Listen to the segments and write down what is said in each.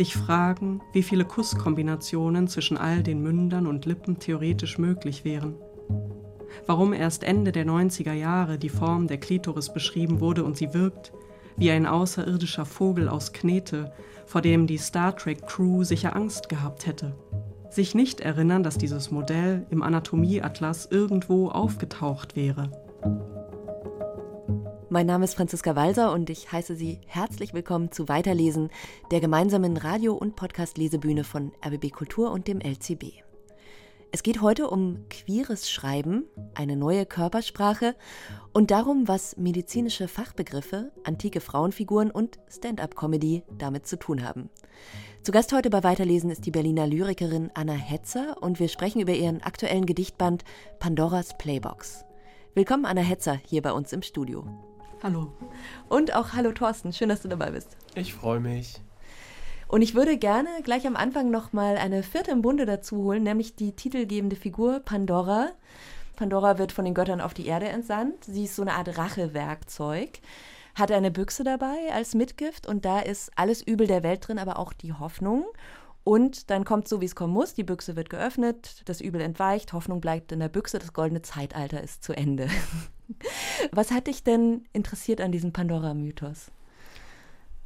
sich fragen, wie viele Kusskombinationen zwischen all den Mündern und Lippen theoretisch möglich wären. Warum erst Ende der 90er Jahre die Form der Klitoris beschrieben wurde und sie wirkt wie ein außerirdischer Vogel aus Knete, vor dem die Star Trek Crew sicher Angst gehabt hätte. Sich nicht erinnern, dass dieses Modell im Anatomieatlas irgendwo aufgetaucht wäre. Mein Name ist Franziska Walser und ich heiße Sie herzlich willkommen zu Weiterlesen, der gemeinsamen Radio- und Podcast-Lesebühne von RBB Kultur und dem LCB. Es geht heute um queeres Schreiben, eine neue Körpersprache und darum, was medizinische Fachbegriffe, antike Frauenfiguren und Stand-up-Comedy damit zu tun haben. Zu Gast heute bei Weiterlesen ist die Berliner Lyrikerin Anna Hetzer und wir sprechen über ihren aktuellen Gedichtband Pandoras Playbox. Willkommen Anna Hetzer hier bei uns im Studio. Hallo. Und auch hallo Thorsten, schön, dass du dabei bist. Ich freue mich. Und ich würde gerne gleich am Anfang nochmal eine vierte im Bunde dazu holen, nämlich die titelgebende Figur Pandora. Pandora wird von den Göttern auf die Erde entsandt. Sie ist so eine Art Rachewerkzeug, hat eine Büchse dabei als Mitgift und da ist alles Übel der Welt drin, aber auch die Hoffnung. Und dann kommt so, wie es kommen muss. Die Büchse wird geöffnet, das Übel entweicht, Hoffnung bleibt in der Büchse, das goldene Zeitalter ist zu Ende. Was hat dich denn interessiert an diesem Pandora-Mythos?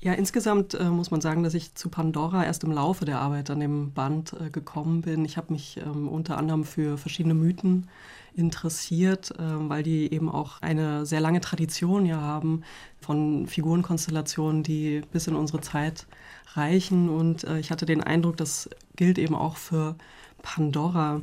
Ja, insgesamt äh, muss man sagen, dass ich zu Pandora erst im Laufe der Arbeit an dem Band äh, gekommen bin. Ich habe mich ähm, unter anderem für verschiedene Mythen interessiert, äh, weil die eben auch eine sehr lange Tradition ja haben von Figurenkonstellationen, die bis in unsere Zeit reichen. Und äh, ich hatte den Eindruck, das gilt eben auch für Pandora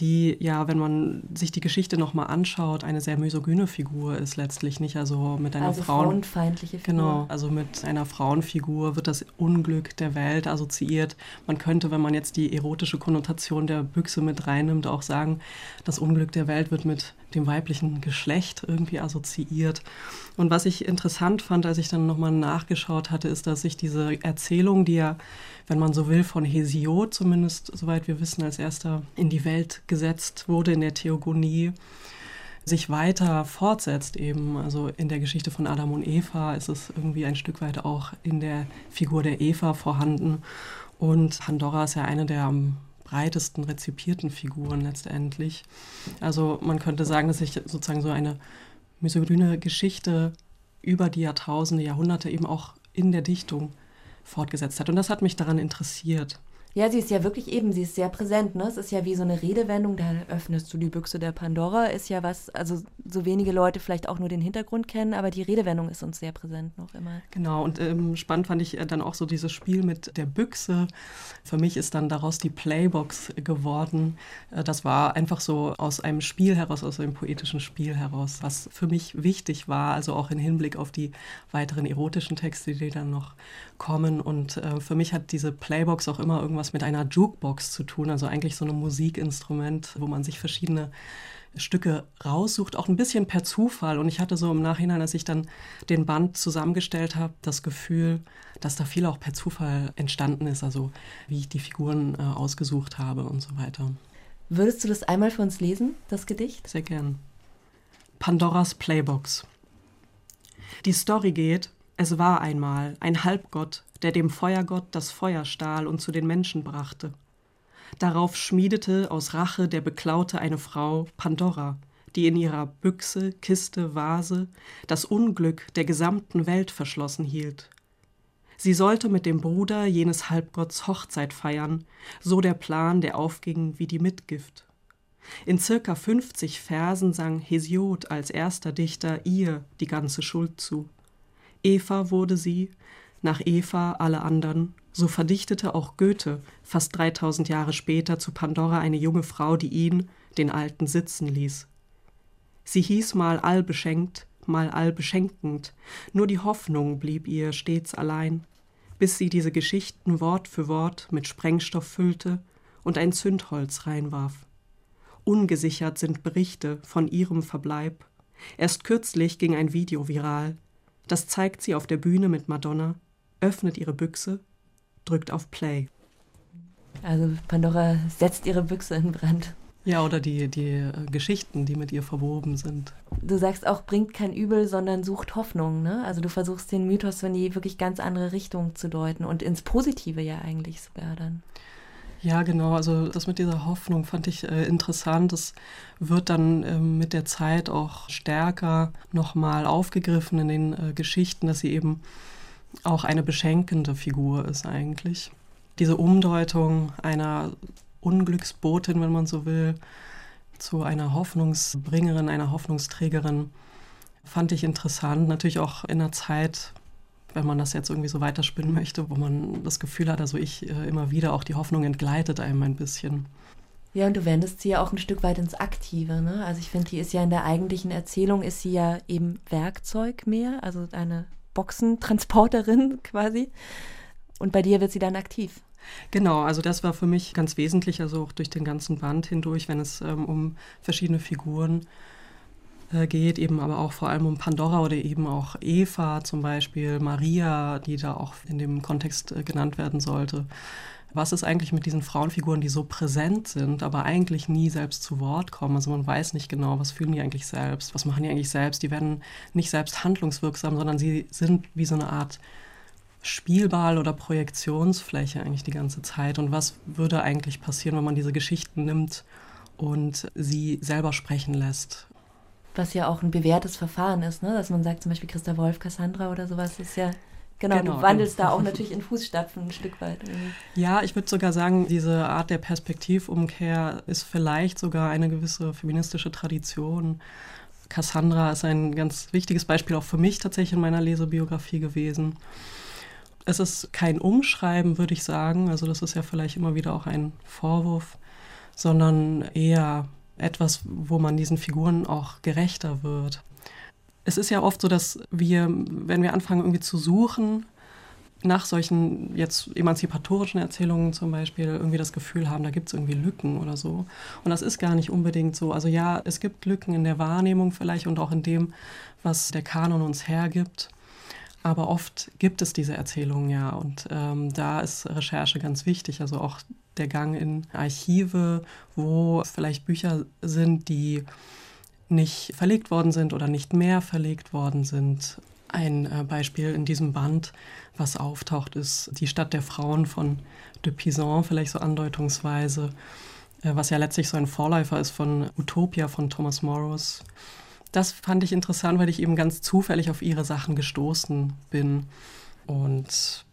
die ja, wenn man sich die Geschichte nochmal anschaut, eine sehr misogyne Figur ist letztlich nicht. Also mit einer also Frauen frauenfeindliche Figur. Genau, also mit einer Frauenfigur wird das Unglück der Welt assoziiert. Man könnte, wenn man jetzt die erotische Konnotation der Büchse mit reinnimmt, auch sagen, das Unglück der Welt wird mit dem weiblichen Geschlecht irgendwie assoziiert. Und was ich interessant fand, als ich dann nochmal nachgeschaut hatte, ist, dass sich diese Erzählung, die ja, wenn man so will, von Hesiod zumindest, soweit wir wissen, als erster in die Welt gesetzt wurde in der Theogonie, sich weiter fortsetzt eben. Also in der Geschichte von Adam und Eva ist es irgendwie ein Stück weit auch in der Figur der Eva vorhanden. Und Pandora ist ja eine der am breitesten rezipierten Figuren letztendlich. Also man könnte sagen, dass sich sozusagen so eine misogyne Geschichte über die Jahrtausende, Jahrhunderte eben auch in der Dichtung fortgesetzt hat. Und das hat mich daran interessiert. Ja, sie ist ja wirklich eben, sie ist sehr präsent. Ne? Es ist ja wie so eine Redewendung, da öffnest du die Büchse der Pandora, ist ja was, also so wenige Leute vielleicht auch nur den Hintergrund kennen, aber die Redewendung ist uns sehr präsent noch immer. Genau, und ähm, spannend fand ich äh, dann auch so dieses Spiel mit der Büchse. Für mich ist dann daraus die Playbox geworden. Äh, das war einfach so aus einem Spiel heraus, aus einem poetischen Spiel heraus, was für mich wichtig war, also auch im Hinblick auf die weiteren erotischen Texte, die dann noch kommen. Und äh, für mich hat diese Playbox auch immer irgendwas mit einer Jukebox zu tun, also eigentlich so ein Musikinstrument, wo man sich verschiedene Stücke raussucht, auch ein bisschen per Zufall. Und ich hatte so im Nachhinein, als ich dann den Band zusammengestellt habe, das Gefühl, dass da viel auch per Zufall entstanden ist, also wie ich die Figuren äh, ausgesucht habe und so weiter. Würdest du das einmal für uns lesen, das Gedicht? Sehr gern. Pandoras Playbox. Die Story geht, es war einmal ein Halbgott, der dem Feuergott das Feuer stahl und zu den Menschen brachte. Darauf schmiedete aus Rache der Beklaute eine Frau, Pandora, die in ihrer Büchse, Kiste, Vase das Unglück der gesamten Welt verschlossen hielt. Sie sollte mit dem Bruder jenes Halbgotts Hochzeit feiern, so der Plan, der aufging wie die Mitgift. In circa 50 Versen sang Hesiod als erster Dichter ihr die ganze Schuld zu. Eva wurde sie, nach Eva alle anderen, so verdichtete auch Goethe fast 3000 Jahre später zu Pandora eine junge Frau, die ihn, den Alten, sitzen ließ. Sie hieß mal allbeschenkt, mal allbeschenkend, nur die Hoffnung blieb ihr stets allein, bis sie diese Geschichten Wort für Wort mit Sprengstoff füllte und ein Zündholz reinwarf. Ungesichert sind Berichte von ihrem Verbleib. Erst kürzlich ging ein Video viral, das zeigt sie auf der Bühne mit Madonna, öffnet ihre Büchse, drückt auf Play. Also Pandora setzt ihre Büchse in Brand. Ja, oder die, die äh, Geschichten, die mit ihr verwoben sind. Du sagst auch, bringt kein Übel, sondern sucht Hoffnung. Ne? Also du versuchst den Mythos in die wirklich ganz andere Richtung zu deuten und ins Positive ja eigentlich sogar dann. Ja, genau. Also das mit dieser Hoffnung fand ich äh, interessant. Das wird dann äh, mit der Zeit auch stärker nochmal aufgegriffen in den äh, Geschichten, dass sie eben auch eine beschenkende Figur ist eigentlich. Diese Umdeutung einer Unglücksbotin, wenn man so will, zu einer Hoffnungsbringerin, einer Hoffnungsträgerin, fand ich interessant. Natürlich auch in einer Zeit, wenn man das jetzt irgendwie so weiterspinnen möchte, wo man das Gefühl hat, also ich äh, immer wieder auch die Hoffnung entgleitet einem ein bisschen. Ja, und du wendest sie ja auch ein Stück weit ins Aktive. Ne? Also ich finde, die ist ja in der eigentlichen Erzählung, ist sie ja eben Werkzeug mehr, also eine Boxentransporterin quasi. Und bei dir wird sie dann aktiv. Genau, also das war für mich ganz wesentlich, also auch durch den ganzen Band hindurch, wenn es ähm, um verschiedene Figuren äh, geht, eben aber auch vor allem um Pandora oder eben auch Eva zum Beispiel, Maria, die da auch in dem Kontext äh, genannt werden sollte. Was ist eigentlich mit diesen Frauenfiguren, die so präsent sind, aber eigentlich nie selbst zu Wort kommen? Also man weiß nicht genau, was fühlen die eigentlich selbst, was machen die eigentlich selbst. Die werden nicht selbst handlungswirksam, sondern sie sind wie so eine Art Spielball oder Projektionsfläche eigentlich die ganze Zeit. Und was würde eigentlich passieren, wenn man diese Geschichten nimmt und sie selber sprechen lässt? Was ja auch ein bewährtes Verfahren ist, ne? dass man sagt, zum Beispiel Christa Wolf, Cassandra oder sowas, ist ja Genau, genau, du wandelst genau. da auch natürlich in Fußstapfen ein Stück weit. Irgendwie. Ja, ich würde sogar sagen, diese Art der Perspektivumkehr ist vielleicht sogar eine gewisse feministische Tradition. Cassandra ist ein ganz wichtiges Beispiel auch für mich tatsächlich in meiner Lesebiografie gewesen. Es ist kein Umschreiben, würde ich sagen. Also das ist ja vielleicht immer wieder auch ein Vorwurf, sondern eher etwas, wo man diesen Figuren auch gerechter wird. Es ist ja oft so, dass wir, wenn wir anfangen irgendwie zu suchen, nach solchen jetzt emanzipatorischen Erzählungen zum Beispiel irgendwie das Gefühl haben, da gibt es irgendwie Lücken oder so. Und das ist gar nicht unbedingt so. Also ja, es gibt Lücken in der Wahrnehmung vielleicht und auch in dem, was der Kanon uns hergibt. Aber oft gibt es diese Erzählungen ja und ähm, da ist Recherche ganz wichtig. Also auch der Gang in Archive, wo vielleicht Bücher sind, die nicht verlegt worden sind oder nicht mehr verlegt worden sind. Ein äh, Beispiel in diesem Band, was auftaucht, ist Die Stadt der Frauen von de Pizan, vielleicht so andeutungsweise, äh, was ja letztlich so ein Vorläufer ist von Utopia von Thomas Morrows das fand ich interessant, weil ich eben ganz zufällig auf ihre Sachen gestoßen bin. Und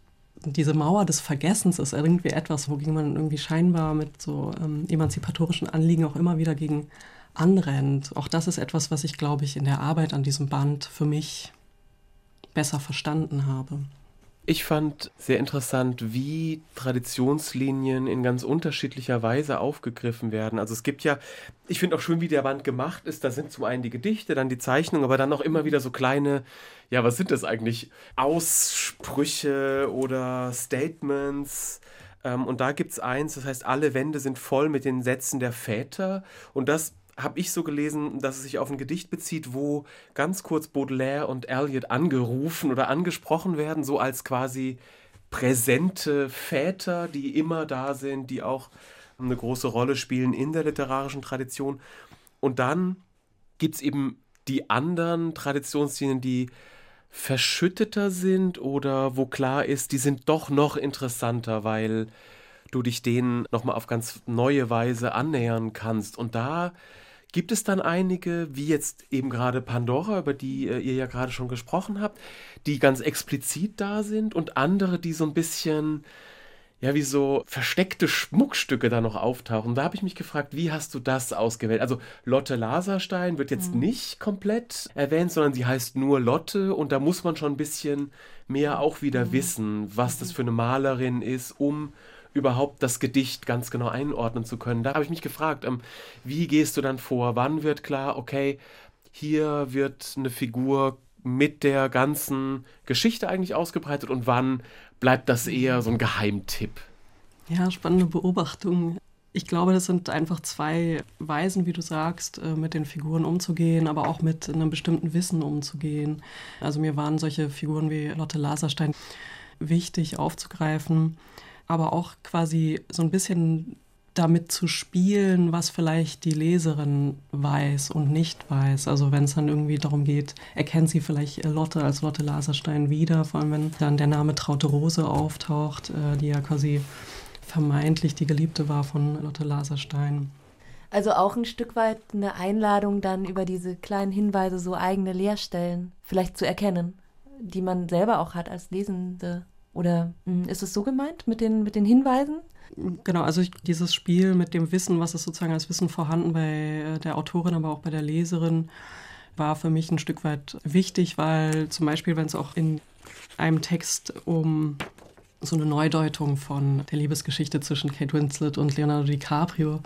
diese Mauer des Vergessens ist irgendwie etwas, wogegen man irgendwie scheinbar mit so ähm, emanzipatorischen Anliegen auch immer wieder gegen anrennt. Auch das ist etwas, was ich, glaube ich, in der Arbeit an diesem Band für mich besser verstanden habe. Ich fand sehr interessant, wie Traditionslinien in ganz unterschiedlicher Weise aufgegriffen werden. Also es gibt ja, ich finde auch schön, wie der Band gemacht ist. Da sind zum einen die Gedichte, dann die Zeichnungen, aber dann auch immer wieder so kleine, ja, was sind das eigentlich? Aussprüche oder Statements. Ähm, und da gibt es eins, das heißt, alle Wände sind voll mit den Sätzen der Väter. Und das habe ich so gelesen, dass es sich auf ein Gedicht bezieht, wo ganz kurz Baudelaire und Eliot angerufen oder angesprochen werden, so als quasi präsente Väter, die immer da sind, die auch eine große Rolle spielen in der literarischen Tradition. Und dann gibt es eben die anderen Traditionslinien, die verschütteter sind oder wo klar ist, die sind doch noch interessanter, weil du dich denen nochmal auf ganz neue Weise annähern kannst. Und da Gibt es dann einige, wie jetzt eben gerade Pandora, über die äh, ihr ja gerade schon gesprochen habt, die ganz explizit da sind und andere, die so ein bisschen, ja, wie so versteckte Schmuckstücke da noch auftauchen? Da habe ich mich gefragt, wie hast du das ausgewählt? Also Lotte Laserstein wird jetzt mhm. nicht komplett erwähnt, sondern sie heißt nur Lotte und da muss man schon ein bisschen mehr auch wieder mhm. wissen, was das mhm. für eine Malerin ist, um überhaupt das Gedicht ganz genau einordnen zu können. Da habe ich mich gefragt, ähm, wie gehst du dann vor? Wann wird klar, okay, hier wird eine Figur mit der ganzen Geschichte eigentlich ausgebreitet und wann bleibt das eher so ein Geheimtipp? Ja, spannende Beobachtung. Ich glaube, das sind einfach zwei Weisen, wie du sagst, äh, mit den Figuren umzugehen, aber auch mit einem bestimmten Wissen umzugehen. Also mir waren solche Figuren wie Lotte Laserstein wichtig aufzugreifen aber auch quasi so ein bisschen damit zu spielen, was vielleicht die Leserin weiß und nicht weiß. Also wenn es dann irgendwie darum geht, erkennt sie vielleicht Lotte als Lotte Laserstein wieder, vor allem wenn dann der Name Traute Rose auftaucht, äh, die ja quasi vermeintlich die Geliebte war von Lotte Laserstein. Also auch ein Stück weit eine Einladung dann über diese kleinen Hinweise so eigene Leerstellen vielleicht zu erkennen, die man selber auch hat als Lesende. Oder hm, ist es so gemeint mit den, mit den Hinweisen? Genau, also ich, dieses Spiel mit dem Wissen, was ist sozusagen als Wissen vorhanden bei äh, der Autorin, aber auch bei der Leserin, war für mich ein Stück weit wichtig, weil zum Beispiel, wenn es auch in einem Text um so eine Neudeutung von der Liebesgeschichte zwischen Kate Winslet und Leonardo DiCaprio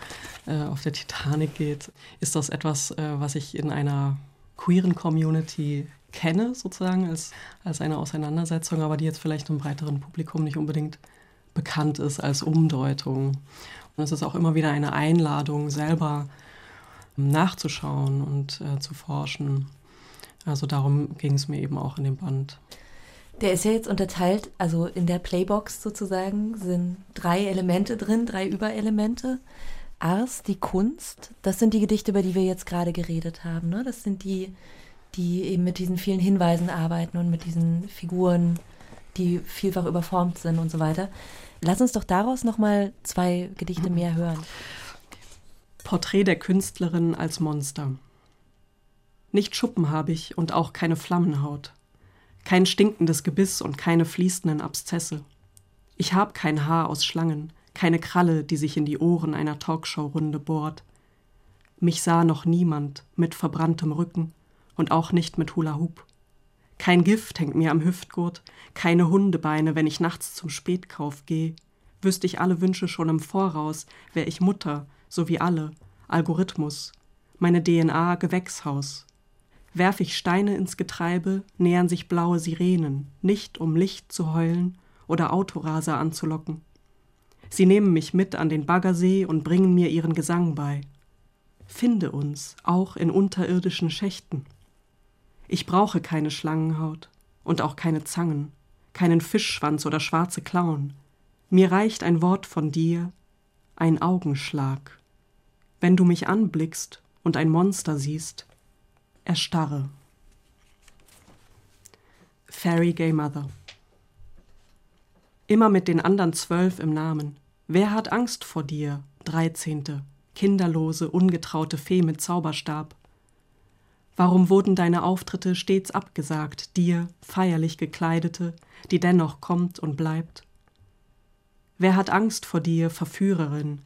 äh, auf der Titanic geht, ist das etwas, äh, was ich in einer queeren Community kenne, sozusagen, als, als eine Auseinandersetzung, aber die jetzt vielleicht im breiteren Publikum nicht unbedingt bekannt ist als Umdeutung. Und es ist auch immer wieder eine Einladung, selber nachzuschauen und äh, zu forschen. Also darum ging es mir eben auch in dem Band. Der ist ja jetzt unterteilt, also in der Playbox sozusagen sind drei Elemente drin, drei Überelemente. Ars, die Kunst, das sind die Gedichte, über die wir jetzt gerade geredet haben. Ne? Das sind die, die eben mit diesen vielen Hinweisen arbeiten und mit diesen Figuren, die vielfach überformt sind und so weiter. Lass uns doch daraus nochmal zwei Gedichte mehr hören. Porträt der Künstlerin als Monster. Nicht Schuppen habe ich und auch keine Flammenhaut. Kein stinkendes Gebiss und keine fließenden Abszesse. Ich hab kein Haar aus Schlangen, keine Kralle, die sich in die Ohren einer Talkshow-Runde bohrt. Mich sah noch niemand mit verbranntem Rücken und auch nicht mit Hula Hoop. Kein Gift hängt mir am Hüftgurt, keine Hundebeine, wenn ich nachts zum Spätkauf geh. Wüsste ich alle Wünsche schon im Voraus, wär ich Mutter, so wie alle, Algorithmus, meine DNA Gewächshaus. Werf ich Steine ins Getreibe, nähern sich blaue Sirenen, nicht um Licht zu heulen oder Autoraser anzulocken. Sie nehmen mich mit an den Baggersee und bringen mir ihren Gesang bei. Finde uns, auch in unterirdischen Schächten. Ich brauche keine Schlangenhaut und auch keine Zangen, keinen Fischschwanz oder schwarze Klauen. Mir reicht ein Wort von dir, ein Augenschlag. Wenn du mich anblickst und ein Monster siehst, erstarre. Fairy Gay Mother Immer mit den anderen zwölf im Namen. Wer hat Angst vor dir, Dreizehnte, kinderlose, ungetraute Fee mit Zauberstab? Warum wurden deine Auftritte stets abgesagt, dir, feierlich gekleidete, die dennoch kommt und bleibt? Wer hat Angst vor dir, Verführerin,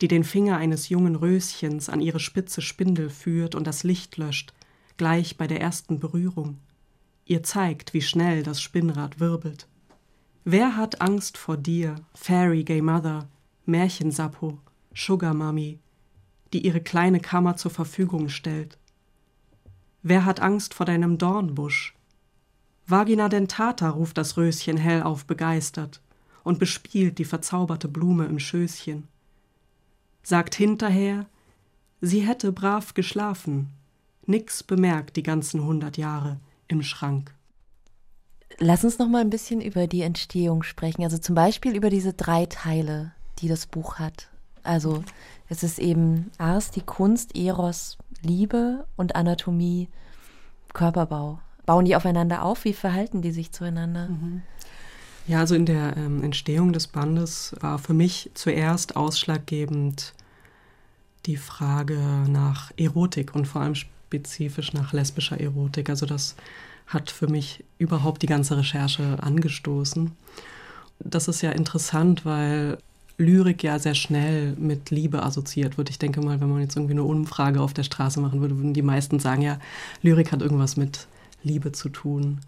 die den Finger eines jungen Röschens an ihre spitze Spindel führt und das Licht löscht, gleich bei der ersten Berührung? Ihr zeigt, wie schnell das Spinnrad wirbelt. Wer hat Angst vor dir, Fairy Gay Mother, Märchensappo, Sugar Mummy, die ihre kleine Kammer zur Verfügung stellt? Wer hat Angst vor deinem Dornbusch? Vagina dentata ruft das Röschen hellauf begeistert und bespielt die verzauberte Blume im Schößchen. Sagt hinterher, sie hätte brav geschlafen, nix bemerkt die ganzen hundert Jahre im Schrank. Lass uns noch mal ein bisschen über die Entstehung sprechen. Also zum Beispiel über diese drei Teile, die das Buch hat. Also es ist eben Ars, die Kunst, Eros, Liebe und Anatomie, Körperbau. Bauen die aufeinander auf? Wie verhalten die sich zueinander? Mhm. Ja, also in der ähm, Entstehung des Bandes war für mich zuerst ausschlaggebend die Frage nach Erotik und vor allem spezifisch nach lesbischer Erotik. Also das hat für mich überhaupt die ganze Recherche angestoßen. Das ist ja interessant, weil Lyrik ja sehr schnell mit Liebe assoziiert wird. Ich denke mal, wenn man jetzt irgendwie eine Umfrage auf der Straße machen würde, würden die meisten sagen, ja, Lyrik hat irgendwas mit Liebe zu tun.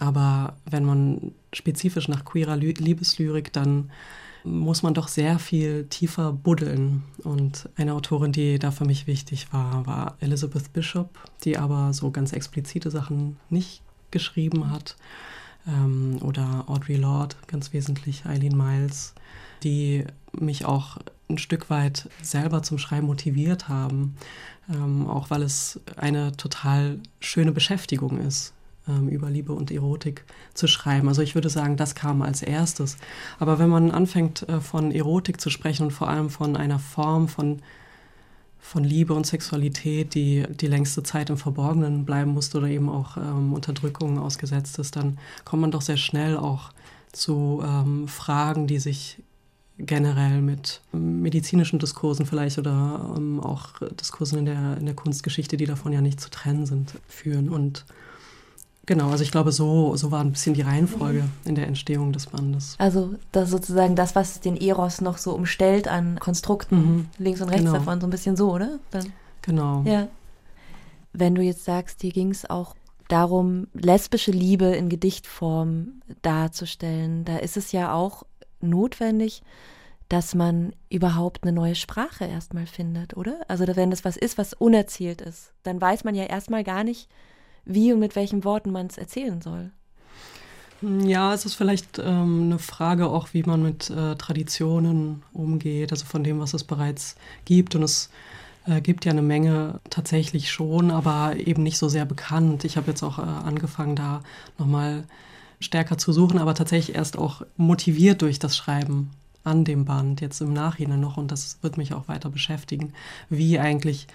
Aber wenn man spezifisch nach queerer Liebeslyrik, dann muss man doch sehr viel tiefer buddeln. Und eine Autorin, die da für mich wichtig war, war Elizabeth Bishop, die aber so ganz explizite Sachen nicht geschrieben hat. Ähm, oder Audre Lorde, ganz wesentlich, Eileen Miles die mich auch ein Stück weit selber zum Schreiben motiviert haben, ähm, auch weil es eine total schöne Beschäftigung ist, ähm, über Liebe und Erotik zu schreiben. Also ich würde sagen, das kam als erstes. Aber wenn man anfängt äh, von Erotik zu sprechen und vor allem von einer Form von, von Liebe und Sexualität, die die längste Zeit im Verborgenen bleiben musste oder eben auch ähm, Unterdrückungen ausgesetzt ist, dann kommt man doch sehr schnell auch zu ähm, Fragen, die sich generell mit medizinischen Diskursen vielleicht oder ähm, auch Diskursen in der, in der Kunstgeschichte, die davon ja nicht zu trennen sind, führen. Und genau, also ich glaube, so, so war ein bisschen die Reihenfolge in der Entstehung des Bandes. Also das sozusagen das, was den Eros noch so umstellt an Konstrukten, mhm. links und rechts genau. davon, so ein bisschen so, oder? Dann, genau. Ja. Wenn du jetzt sagst, dir ging es auch darum, lesbische Liebe in Gedichtform darzustellen, da ist es ja auch notwendig, dass man überhaupt eine neue Sprache erstmal findet, oder? Also wenn das was ist, was unerzählt ist, dann weiß man ja erstmal gar nicht, wie und mit welchen Worten man es erzählen soll. Ja, es ist vielleicht ähm, eine Frage auch, wie man mit äh, Traditionen umgeht, also von dem, was es bereits gibt. Und es äh, gibt ja eine Menge tatsächlich schon, aber eben nicht so sehr bekannt. Ich habe jetzt auch äh, angefangen, da nochmal stärker zu suchen, aber tatsächlich erst auch motiviert durch das Schreiben an dem Band, jetzt im Nachhinein noch, und das wird mich auch weiter beschäftigen, wie eigentlich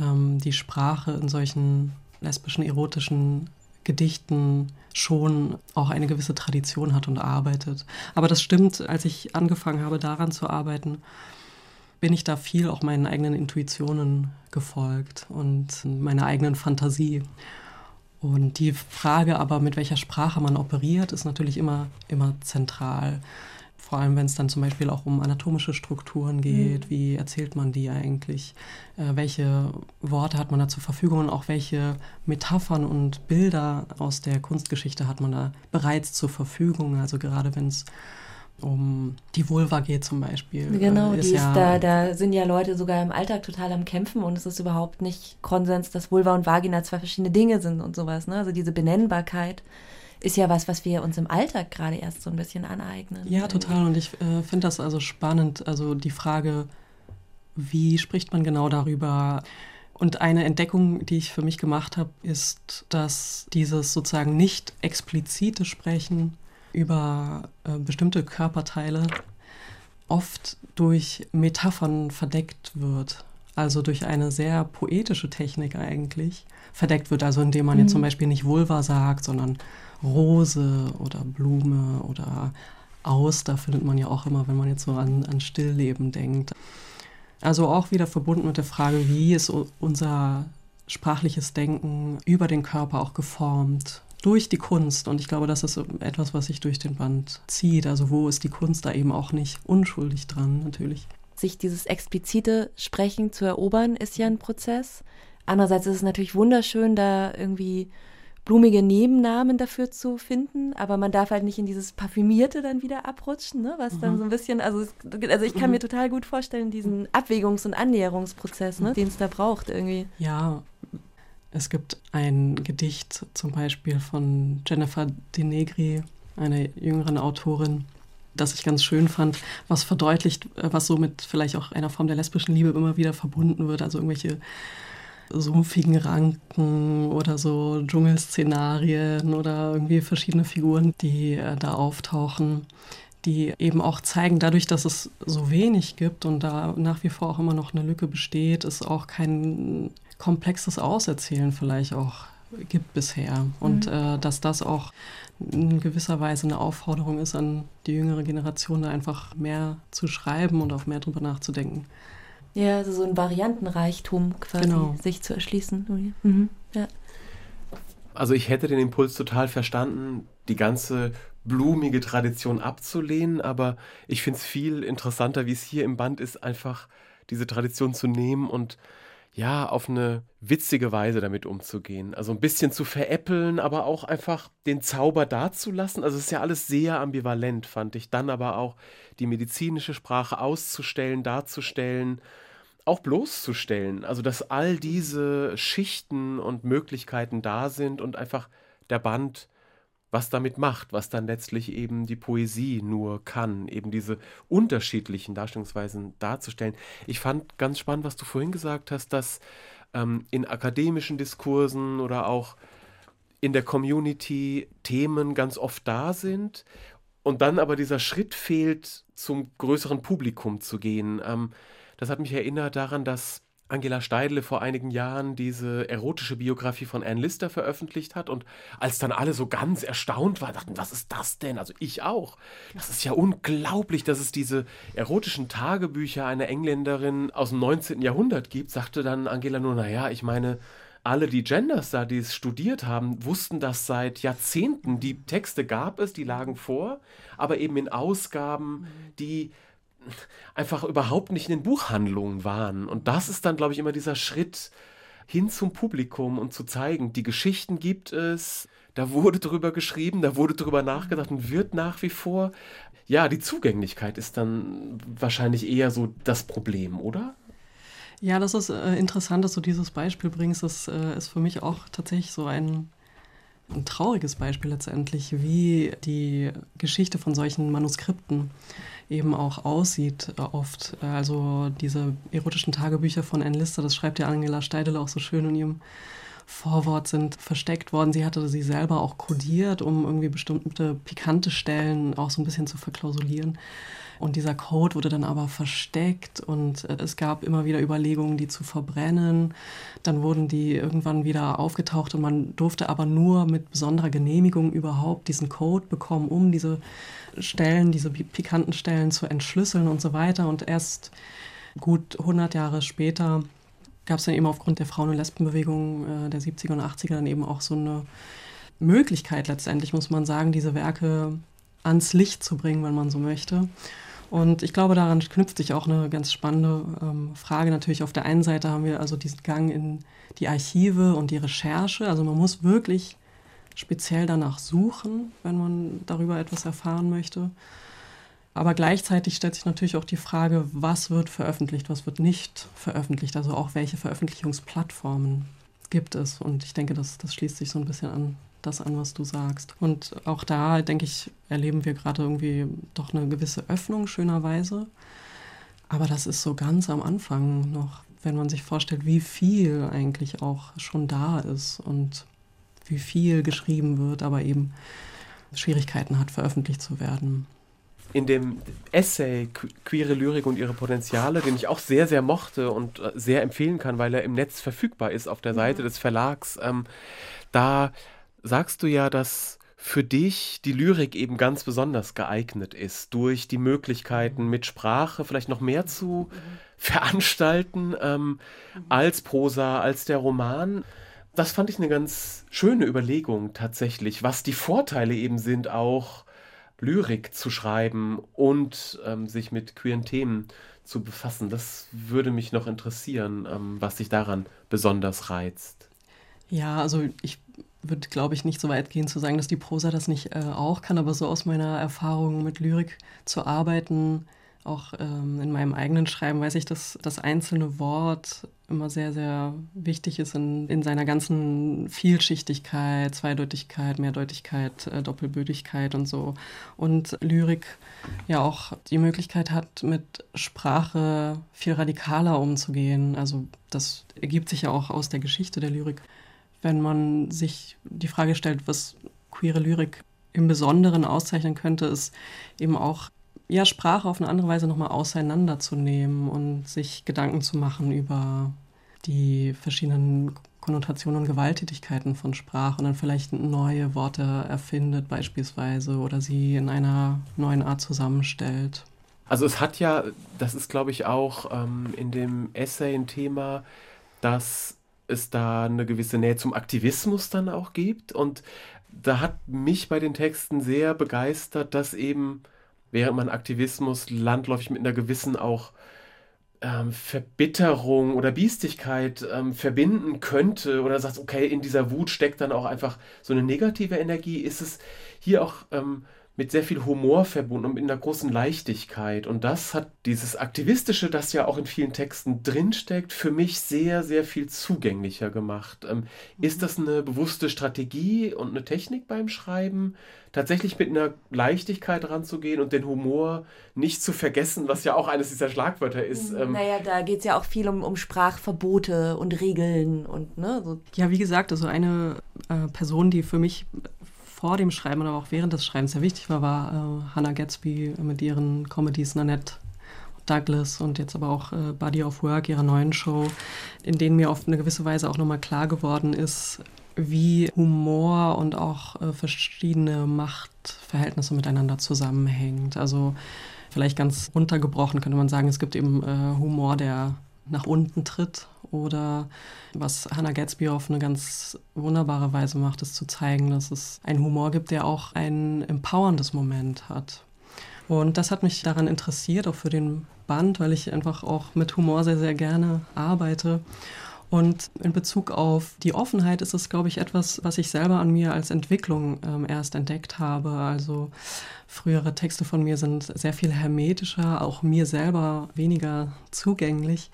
ähm, die Sprache in solchen lesbischen, erotischen Gedichten schon auch eine gewisse Tradition hat und arbeitet. Aber das stimmt, als ich angefangen habe, daran zu arbeiten, bin ich da viel auch meinen eigenen Intuitionen gefolgt und meiner eigenen Fantasie. Und die Frage aber, mit welcher Sprache man operiert, ist natürlich immer, immer zentral. Vor allem, wenn es dann zum Beispiel auch um anatomische Strukturen geht. Mhm. Wie erzählt man die eigentlich? Äh, welche Worte hat man da zur Verfügung und auch welche Metaphern und Bilder aus der Kunstgeschichte hat man da bereits zur Verfügung? Also gerade wenn es um die Vulva geht zum Beispiel. Genau, äh, ist die ist ja da, da sind ja Leute sogar im Alltag total am Kämpfen und es ist überhaupt nicht Konsens, dass Vulva und Vagina zwei verschiedene Dinge sind und sowas. Ne? Also diese Benennbarkeit ist ja was, was wir uns im Alltag gerade erst so ein bisschen aneignen. Ja, total. Und ich äh, finde das also spannend. Also die Frage, wie spricht man genau darüber? Und eine Entdeckung, die ich für mich gemacht habe, ist, dass dieses sozusagen nicht explizite Sprechen über äh, bestimmte Körperteile oft durch Metaphern verdeckt wird. Also durch eine sehr poetische Technik eigentlich verdeckt wird. Also indem man mhm. jetzt zum Beispiel nicht Vulva sagt, sondern Rose oder Blume oder Auster findet man ja auch immer, wenn man jetzt so an, an Stillleben denkt. Also auch wieder verbunden mit der Frage, wie ist unser sprachliches Denken über den Körper auch geformt durch die Kunst. Und ich glaube, das ist etwas, was sich durch den Band zieht. Also wo ist die Kunst da eben auch nicht unschuldig dran, natürlich. Sich dieses explizite Sprechen zu erobern, ist ja ein Prozess. Andererseits ist es natürlich wunderschön, da irgendwie blumige Nebennamen dafür zu finden, aber man darf halt nicht in dieses Parfümierte dann wieder abrutschen, ne? was mhm. dann so ein bisschen, also, also ich kann mhm. mir total gut vorstellen, diesen Abwägungs- und Annäherungsprozess, ne? den es da braucht irgendwie. Ja, es gibt ein Gedicht zum Beispiel von Jennifer De Negri, einer jüngeren Autorin, das ich ganz schön fand, was verdeutlicht, äh, was so mit vielleicht auch einer Form der lesbischen Liebe immer wieder verbunden wird. Also irgendwelche sumpfigen Ranken oder so Dschungelszenarien oder irgendwie verschiedene Figuren, die äh, da auftauchen, die eben auch zeigen, dadurch, dass es so wenig gibt und da nach wie vor auch immer noch eine Lücke besteht, ist auch kein komplexes Auserzählen vielleicht auch gibt bisher. Und mhm. äh, dass das auch in gewisser Weise eine Aufforderung ist an die jüngere Generation, da einfach mehr zu schreiben und auch mehr drüber nachzudenken. Ja, also so ein Variantenreichtum quasi genau. sich zu erschließen. Mhm. Ja. Also ich hätte den Impuls total verstanden, die ganze blumige Tradition abzulehnen, aber ich finde es viel interessanter, wie es hier im Band ist, einfach diese Tradition zu nehmen und ja, auf eine witzige Weise damit umzugehen. Also ein bisschen zu veräppeln, aber auch einfach den Zauber dazulassen. Also es ist ja alles sehr ambivalent, fand ich. Dann aber auch die medizinische Sprache auszustellen, darzustellen, auch bloßzustellen. Also dass all diese Schichten und Möglichkeiten da sind und einfach der Band was damit macht, was dann letztlich eben die Poesie nur kann, eben diese unterschiedlichen Darstellungsweisen darzustellen. Ich fand ganz spannend, was du vorhin gesagt hast, dass ähm, in akademischen Diskursen oder auch in der Community Themen ganz oft da sind und dann aber dieser Schritt fehlt, zum größeren Publikum zu gehen. Ähm, das hat mich erinnert daran, dass Angela Steidle vor einigen Jahren diese erotische Biografie von Anne Lister veröffentlicht hat und als dann alle so ganz erstaunt waren, dachten, was ist das denn? Also ich auch. Das ist ja unglaublich, dass es diese erotischen Tagebücher einer Engländerin aus dem 19. Jahrhundert gibt, sagte dann Angela nur, naja, ich meine, alle, die Gender Studies studiert haben, wussten das seit Jahrzehnten. Die Texte gab es, die lagen vor, aber eben in Ausgaben, die einfach überhaupt nicht in den Buchhandlungen waren. Und das ist dann, glaube ich, immer dieser Schritt hin zum Publikum und zu zeigen, die Geschichten gibt es, da wurde drüber geschrieben, da wurde drüber nachgedacht und wird nach wie vor. Ja, die Zugänglichkeit ist dann wahrscheinlich eher so das Problem, oder? Ja, das ist äh, interessant, dass du dieses Beispiel bringst. Das äh, ist für mich auch tatsächlich so ein, ein trauriges Beispiel letztendlich, wie die Geschichte von solchen Manuskripten eben auch aussieht äh, oft. Also diese erotischen Tagebücher von Anne Lister, das schreibt ja Angela Steidele auch so schön in ihrem Vorwort, sind versteckt worden. Sie hatte sie selber auch kodiert, um irgendwie bestimmte pikante Stellen auch so ein bisschen zu verklausulieren. Und dieser Code wurde dann aber versteckt und äh, es gab immer wieder Überlegungen, die zu verbrennen. Dann wurden die irgendwann wieder aufgetaucht und man durfte aber nur mit besonderer Genehmigung überhaupt diesen Code bekommen, um diese Stellen, diese pikanten Stellen zu entschlüsseln und so weiter. Und erst gut 100 Jahre später gab es dann eben aufgrund der Frauen- und Lesbenbewegung äh, der 70er und 80er dann eben auch so eine Möglichkeit letztendlich, muss man sagen, diese Werke ans Licht zu bringen, wenn man so möchte. Und ich glaube, daran knüpft sich auch eine ganz spannende ähm, Frage. Natürlich auf der einen Seite haben wir also diesen Gang in die Archive und die Recherche. Also man muss wirklich speziell danach suchen, wenn man darüber etwas erfahren möchte. Aber gleichzeitig stellt sich natürlich auch die Frage, was wird veröffentlicht, was wird nicht veröffentlicht, also auch welche Veröffentlichungsplattformen gibt es. Und ich denke, das, das schließt sich so ein bisschen an das an, was du sagst. Und auch da, denke ich, erleben wir gerade irgendwie doch eine gewisse Öffnung, schönerweise. Aber das ist so ganz am Anfang noch, wenn man sich vorstellt, wie viel eigentlich auch schon da ist und wie viel geschrieben wird, aber eben Schwierigkeiten hat, veröffentlicht zu werden. In dem Essay Queere Lyrik und ihre Potenziale, den ich auch sehr, sehr mochte und äh, sehr empfehlen kann, weil er im Netz verfügbar ist auf der Seite des Verlags, ähm, da sagst du ja, dass für dich die Lyrik eben ganz besonders geeignet ist, durch die Möglichkeiten mit Sprache vielleicht noch mehr zu veranstalten ähm, als Prosa, als der Roman. Das fand ich eine ganz schöne Überlegung tatsächlich, was die Vorteile eben sind, auch Lyrik zu schreiben und ähm, sich mit queeren Themen zu befassen. Das würde mich noch interessieren, ähm, was sich daran besonders reizt. Ja, also ich würde, glaube ich, nicht so weit gehen zu sagen, dass die Prosa das nicht äh, auch kann, aber so aus meiner Erfahrung mit Lyrik zu arbeiten, auch ähm, in meinem eigenen Schreiben weiß ich, dass das einzelne Wort immer sehr, sehr wichtig ist in, in seiner ganzen Vielschichtigkeit, Zweideutigkeit, Mehrdeutigkeit, äh, Doppelbödigkeit und so. Und Lyrik ja auch die Möglichkeit hat, mit Sprache viel radikaler umzugehen. Also das ergibt sich ja auch aus der Geschichte der Lyrik. Wenn man sich die Frage stellt, was queere Lyrik im Besonderen auszeichnen könnte, ist eben auch ja, Sprache auf eine andere Weise nochmal auseinanderzunehmen und sich Gedanken zu machen über die verschiedenen Konnotationen und Gewalttätigkeiten von Sprache und dann vielleicht neue Worte erfindet beispielsweise oder sie in einer neuen Art zusammenstellt. Also es hat ja, das ist glaube ich auch ähm, in dem Essay ein Thema, dass es da eine gewisse Nähe zum Aktivismus dann auch gibt. Und da hat mich bei den Texten sehr begeistert, dass eben während man Aktivismus landläufig mit einer gewissen auch ähm, Verbitterung oder Biestigkeit ähm, verbinden könnte oder sagt, okay, in dieser Wut steckt dann auch einfach so eine negative Energie, ist es hier auch ähm, mit sehr viel Humor verbunden und mit einer großen Leichtigkeit. Und das hat dieses Aktivistische, das ja auch in vielen Texten drinsteckt, für mich sehr, sehr viel zugänglicher gemacht. Ähm, ist das eine bewusste Strategie und eine Technik beim Schreiben, tatsächlich mit einer Leichtigkeit ranzugehen und den Humor nicht zu vergessen, was ja auch eines dieser Schlagwörter ist? Ähm, naja, da geht es ja auch viel um, um Sprachverbote und Regeln und ne. So. Ja, wie gesagt, also eine äh, Person, die für mich vor dem Schreiben, aber auch während des Schreibens sehr wichtig war, war äh, Hannah Gatsby mit ihren Comedies Nanette Douglas und jetzt aber auch äh, Body of Work, ihrer neuen Show, in denen mir auf eine gewisse Weise auch nochmal klar geworden ist, wie Humor und auch äh, verschiedene Machtverhältnisse miteinander zusammenhängt. Also vielleicht ganz runtergebrochen könnte man sagen, es gibt eben äh, Humor, der nach unten tritt oder was Hannah Gatsby auf eine ganz wunderbare Weise macht, ist zu zeigen, dass es einen Humor gibt, der auch ein empowerndes Moment hat. Und das hat mich daran interessiert, auch für den Band, weil ich einfach auch mit Humor sehr, sehr gerne arbeite. Und in Bezug auf die Offenheit ist es, glaube ich, etwas, was ich selber an mir als Entwicklung ähm, erst entdeckt habe. Also frühere Texte von mir sind sehr viel hermetischer, auch mir selber weniger zugänglich.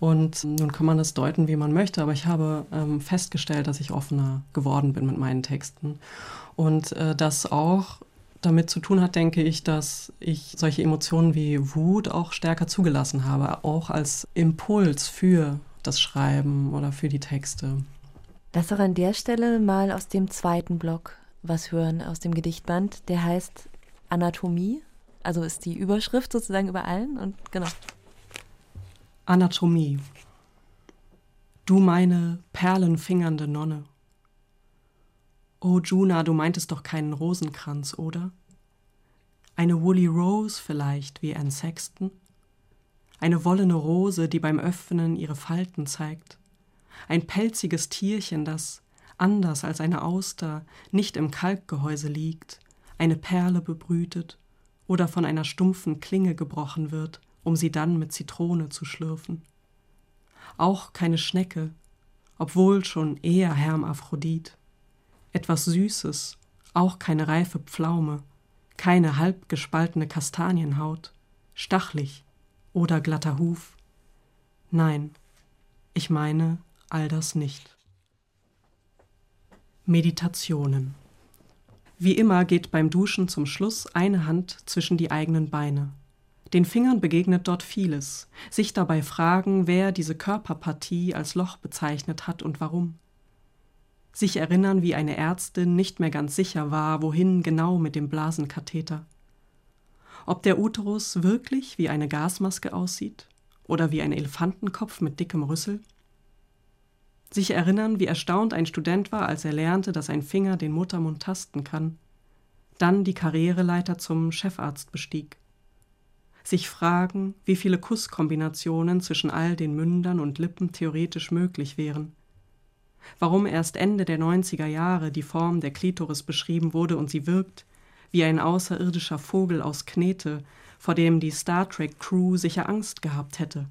Und nun kann man das deuten, wie man möchte, aber ich habe ähm, festgestellt, dass ich offener geworden bin mit meinen Texten. Und äh, das auch damit zu tun hat, denke ich, dass ich solche Emotionen wie Wut auch stärker zugelassen habe, auch als Impuls für das Schreiben oder für die Texte. Lass doch an der Stelle mal aus dem zweiten Block was hören, aus dem Gedichtband. Der heißt Anatomie. Also ist die Überschrift sozusagen über allen und genau. Anatomie. Du meine perlenfingernde Nonne. Oh Juna, du meintest doch keinen Rosenkranz, oder? Eine Woolly Rose vielleicht, wie Anne Sexton? Eine wollene Rose, die beim Öffnen ihre Falten zeigt? Ein pelziges Tierchen, das, anders als eine Auster, nicht im Kalkgehäuse liegt, eine Perle bebrütet oder von einer stumpfen Klinge gebrochen wird, um sie dann mit Zitrone zu schlürfen. Auch keine Schnecke, obwohl schon eher Hermaphrodit. Etwas Süßes, auch keine reife Pflaume, keine halb gespaltene Kastanienhaut, stachlig oder glatter Huf. Nein, ich meine all das nicht. Meditationen. Wie immer geht beim Duschen zum Schluss eine Hand zwischen die eigenen Beine. Den Fingern begegnet dort vieles, sich dabei fragen, wer diese Körperpartie als Loch bezeichnet hat und warum. Sich erinnern, wie eine Ärztin nicht mehr ganz sicher war, wohin genau mit dem Blasenkatheter. Ob der Uterus wirklich wie eine Gasmaske aussieht oder wie ein Elefantenkopf mit dickem Rüssel. Sich erinnern, wie erstaunt ein Student war, als er lernte, dass ein Finger den Muttermund tasten kann. Dann die Karriereleiter zum Chefarzt bestieg sich fragen, wie viele Kusskombinationen zwischen all den Mündern und Lippen theoretisch möglich wären. Warum erst Ende der 90er Jahre die Form der Klitoris beschrieben wurde und sie wirkt wie ein außerirdischer Vogel aus Knete, vor dem die Star Trek Crew sicher Angst gehabt hätte.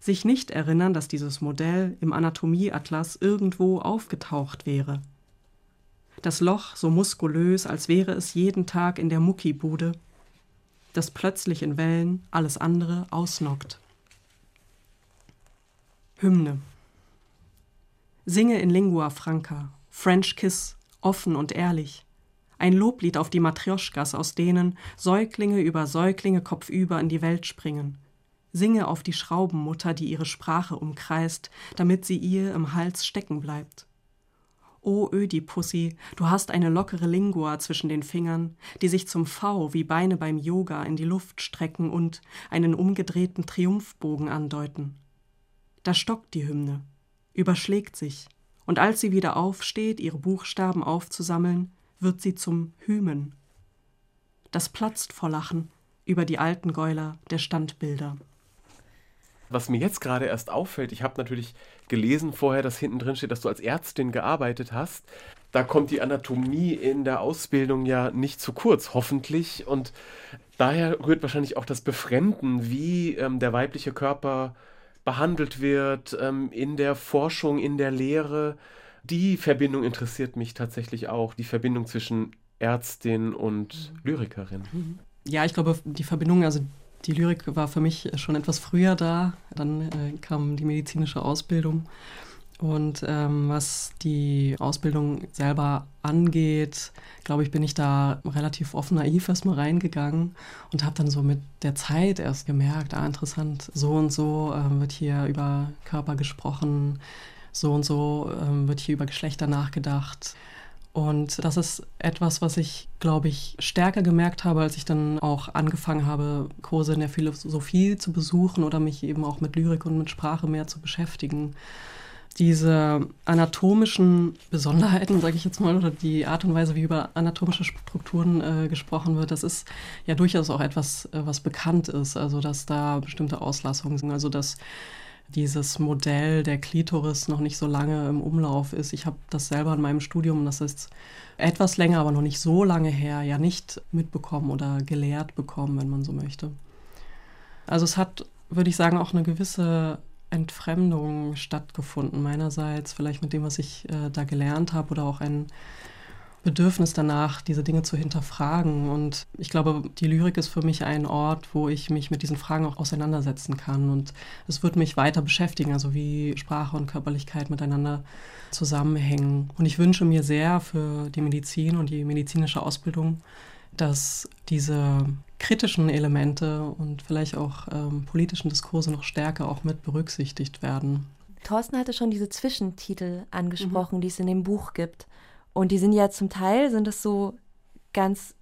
Sich nicht erinnern, dass dieses Modell im Anatomieatlas irgendwo aufgetaucht wäre. Das Loch so muskulös, als wäre es jeden Tag in der Muckibude das plötzlich in Wellen alles andere ausnockt. Hymne. Singe in Lingua Franca, French Kiss, offen und ehrlich. Ein Loblied auf die Matrioschkas, aus denen Säuglinge über Säuglinge kopfüber in die Welt springen. Singe auf die Schraubenmutter, die ihre Sprache umkreist, damit sie ihr im Hals stecken bleibt. O Ödipussy, du hast eine lockere Lingua zwischen den Fingern, die sich zum V wie Beine beim Yoga in die Luft strecken und einen umgedrehten Triumphbogen andeuten. Da stockt die Hymne, überschlägt sich, und als sie wieder aufsteht, ihre Buchstaben aufzusammeln, wird sie zum Hymen. Das platzt vor Lachen über die alten Gäuler der Standbilder. Was mir jetzt gerade erst auffällt, ich habe natürlich gelesen vorher, dass hinten drin steht, dass du als Ärztin gearbeitet hast. Da kommt die Anatomie in der Ausbildung ja nicht zu kurz, hoffentlich. Und daher rührt wahrscheinlich auch das Befremden, wie ähm, der weibliche Körper behandelt wird ähm, in der Forschung, in der Lehre. Die Verbindung interessiert mich tatsächlich auch. Die Verbindung zwischen Ärztin und Lyrikerin. Mhm. Ja, ich glaube, die Verbindung, also die Lyrik war für mich schon etwas früher da. Dann äh, kam die medizinische Ausbildung. Und ähm, was die Ausbildung selber angeht, glaube ich, bin ich da relativ offen naiv erstmal reingegangen und habe dann so mit der Zeit erst gemerkt, ah, interessant, so und so ähm, wird hier über Körper gesprochen, so und so ähm, wird hier über Geschlechter nachgedacht. Und das ist etwas, was ich, glaube ich, stärker gemerkt habe, als ich dann auch angefangen habe, Kurse in der Philosophie zu besuchen oder mich eben auch mit Lyrik und mit Sprache mehr zu beschäftigen diese anatomischen Besonderheiten, sage ich jetzt mal, oder die Art und Weise, wie über anatomische Strukturen äh, gesprochen wird, das ist ja durchaus auch etwas, äh, was bekannt ist. Also, dass da bestimmte Auslassungen sind. Also, dass dieses Modell der Klitoris noch nicht so lange im Umlauf ist. Ich habe das selber in meinem Studium, das ist etwas länger, aber noch nicht so lange her, ja nicht mitbekommen oder gelehrt bekommen, wenn man so möchte. Also es hat, würde ich sagen, auch eine gewisse Entfremdung stattgefunden meinerseits, vielleicht mit dem, was ich äh, da gelernt habe oder auch ein Bedürfnis danach, diese Dinge zu hinterfragen. Und ich glaube, die Lyrik ist für mich ein Ort, wo ich mich mit diesen Fragen auch auseinandersetzen kann. Und es wird mich weiter beschäftigen, also wie Sprache und Körperlichkeit miteinander zusammenhängen. Und ich wünsche mir sehr für die Medizin und die medizinische Ausbildung, dass diese kritischen Elemente und vielleicht auch ähm, politischen Diskurse noch stärker auch mit berücksichtigt werden. Thorsten hatte schon diese Zwischentitel angesprochen, mhm. die es in dem Buch gibt. Und die sind ja zum Teil, sind es so ganz